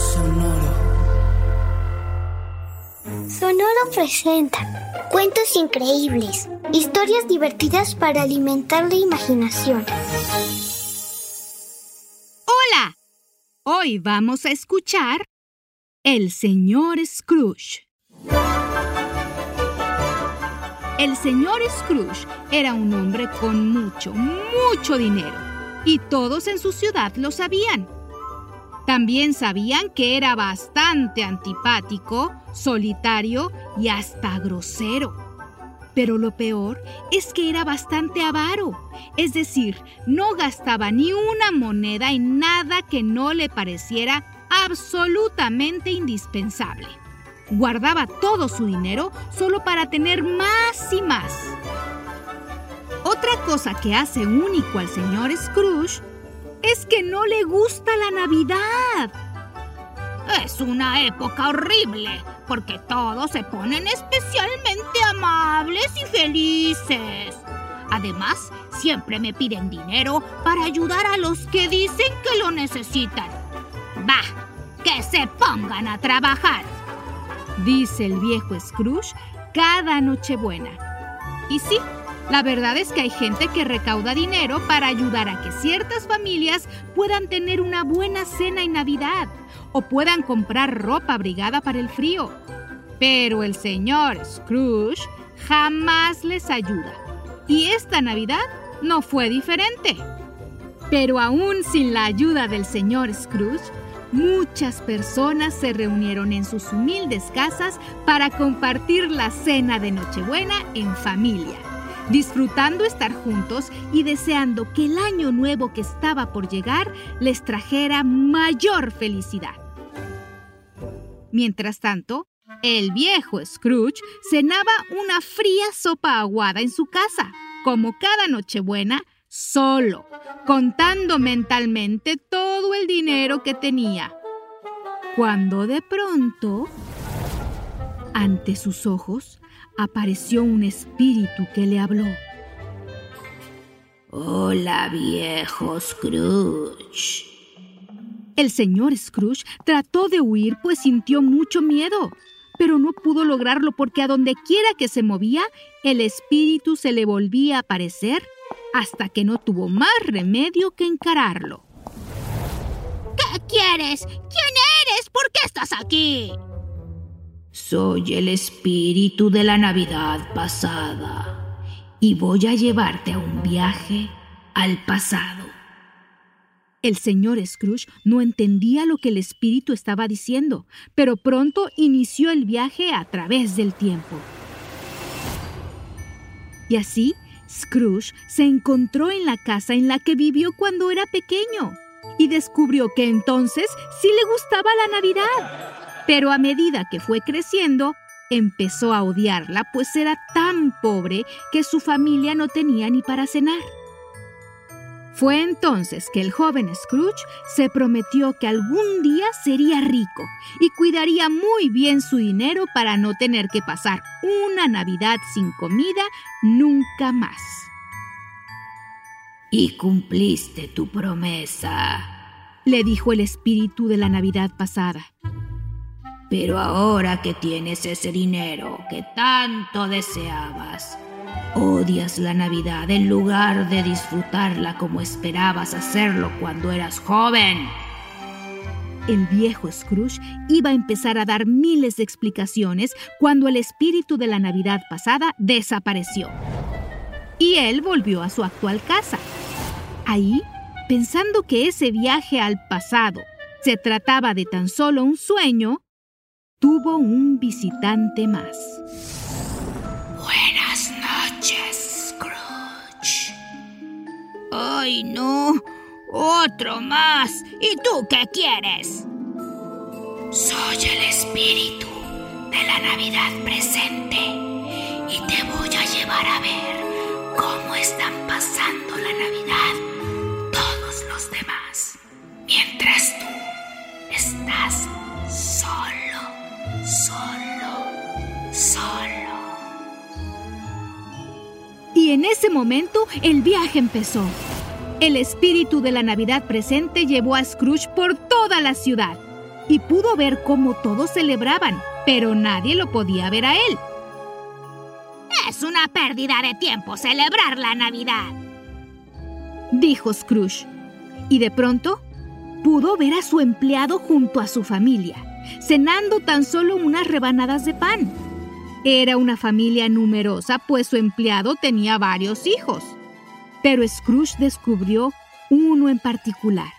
Sonoro. Sonoro presenta cuentos increíbles, historias divertidas para alimentar la imaginación. Hola, hoy vamos a escuchar El señor Scrooge. El señor Scrooge era un hombre con mucho, mucho dinero y todos en su ciudad lo sabían. También sabían que era bastante antipático, solitario y hasta grosero. Pero lo peor es que era bastante avaro, es decir, no gastaba ni una moneda en nada que no le pareciera absolutamente indispensable. Guardaba todo su dinero solo para tener más y más. Otra cosa que hace único al señor Scrooge es que no le gusta la Navidad. Es una época horrible porque todos se ponen especialmente amables y felices. Además, siempre me piden dinero para ayudar a los que dicen que lo necesitan. ¡Bah! ¡Que se pongan a trabajar! Dice el viejo Scrooge cada Nochebuena. Y sí, la verdad es que hay gente que recauda dinero para ayudar a que ciertas familias puedan tener una buena cena en Navidad o puedan comprar ropa abrigada para el frío. Pero el señor Scrooge jamás les ayuda. Y esta Navidad no fue diferente. Pero aún sin la ayuda del señor Scrooge, muchas personas se reunieron en sus humildes casas para compartir la cena de Nochebuena en familia disfrutando estar juntos y deseando que el año nuevo que estaba por llegar les trajera mayor felicidad. Mientras tanto, el viejo Scrooge cenaba una fría sopa aguada en su casa, como cada Nochebuena, solo, contando mentalmente todo el dinero que tenía. Cuando de pronto, ante sus ojos, apareció un espíritu que le habló. Hola, viejo Scrooge. El señor Scrooge trató de huir pues sintió mucho miedo, pero no pudo lograrlo porque a donde quiera que se movía, el espíritu se le volvía a aparecer hasta que no tuvo más remedio que encararlo. ¿Qué quieres? ¿Quién eres? ¿Por qué estás aquí? Soy el espíritu de la Navidad pasada y voy a llevarte a un viaje al pasado. El señor Scrooge no entendía lo que el espíritu estaba diciendo, pero pronto inició el viaje a través del tiempo. Y así, Scrooge se encontró en la casa en la que vivió cuando era pequeño y descubrió que entonces sí le gustaba la Navidad pero a medida que fue creciendo, empezó a odiarla, pues era tan pobre que su familia no tenía ni para cenar. Fue entonces que el joven Scrooge se prometió que algún día sería rico y cuidaría muy bien su dinero para no tener que pasar una Navidad sin comida nunca más. Y cumpliste tu promesa, le dijo el espíritu de la Navidad pasada. Pero ahora que tienes ese dinero que tanto deseabas, odias la Navidad en lugar de disfrutarla como esperabas hacerlo cuando eras joven. El viejo Scrooge iba a empezar a dar miles de explicaciones cuando el espíritu de la Navidad pasada desapareció. Y él volvió a su actual casa. Ahí, pensando que ese viaje al pasado se trataba de tan solo un sueño, tuvo un visitante más. Buenas noches, Scrooge. Ay, no. Otro más. ¿Y tú qué quieres? Soy el espíritu de la Navidad presente y te voy a llevar a ver cómo están pasando la Navidad todos los demás, Y en ese momento el viaje empezó. El espíritu de la Navidad presente llevó a Scrooge por toda la ciudad y pudo ver cómo todos celebraban, pero nadie lo podía ver a él. Es una pérdida de tiempo celebrar la Navidad. dijo Scrooge. Y de pronto pudo ver a su empleado junto a su familia, cenando tan solo unas rebanadas de pan. Era una familia numerosa, pues su empleado tenía varios hijos. Pero Scrooge descubrió uno en particular,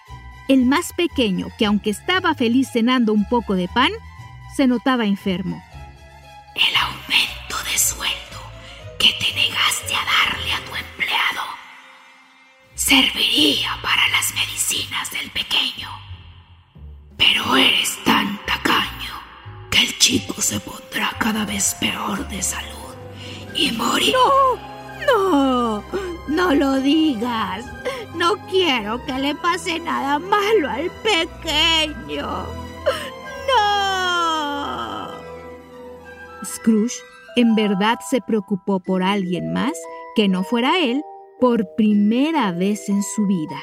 el más pequeño, que aunque estaba feliz cenando un poco de pan, se notaba enfermo. El aumento de sueldo que te negaste a darle a tu empleado serviría para las medicinas del pequeño. Pero eres tan tacaño el chico se pondrá cada vez peor de salud y morirá. No, no lo digas. No quiero que le pase nada malo al pequeño. No. Scrooge en verdad se preocupó por alguien más que no fuera él por primera vez en su vida.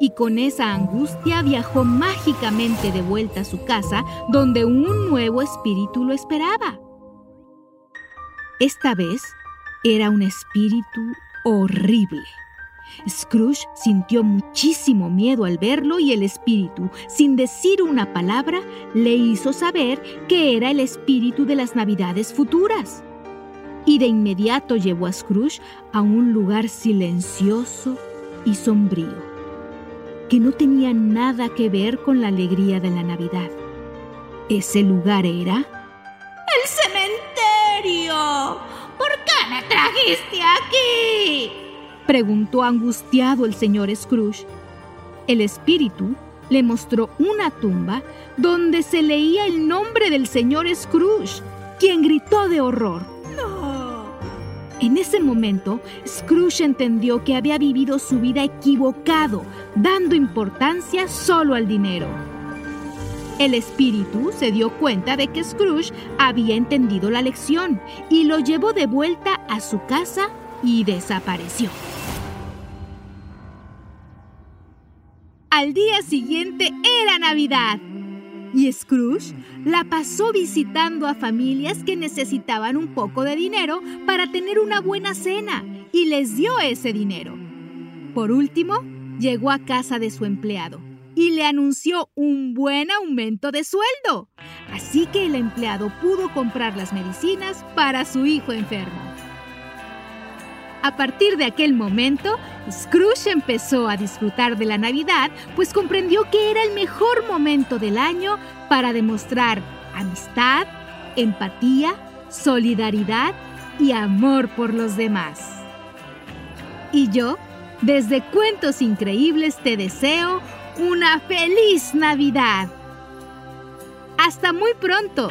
Y con esa angustia viajó mágicamente de vuelta a su casa donde un nuevo espíritu lo esperaba. Esta vez era un espíritu horrible. Scrooge sintió muchísimo miedo al verlo y el espíritu, sin decir una palabra, le hizo saber que era el espíritu de las navidades futuras. Y de inmediato llevó a Scrooge a un lugar silencioso y sombrío, que no tenía nada que ver con la alegría de la Navidad. Ese lugar era ¡El cementerio! ¿Por qué me trajiste aquí? preguntó angustiado el señor Scrooge. El espíritu le mostró una tumba donde se leía el nombre del señor Scrooge, quien gritó de horror. En ese momento, Scrooge entendió que había vivido su vida equivocado, dando importancia solo al dinero. El espíritu se dio cuenta de que Scrooge había entendido la lección y lo llevó de vuelta a su casa y desapareció. Al día siguiente era Navidad y Scrooge la pasó visitando a familias que necesitaban un poco de dinero para tener una buena cena y les dio ese dinero. Por último, llegó a casa de su empleado y le anunció un buen aumento de sueldo. Así que el empleado pudo comprar las medicinas para su hijo enfermo. A partir de aquel momento, Scrooge empezó a disfrutar de la Navidad, pues comprendió que era el mejor momento del año para demostrar amistad, empatía, solidaridad y amor por los demás. Y yo, desde Cuentos Increíbles, te deseo una feliz Navidad. Hasta muy pronto.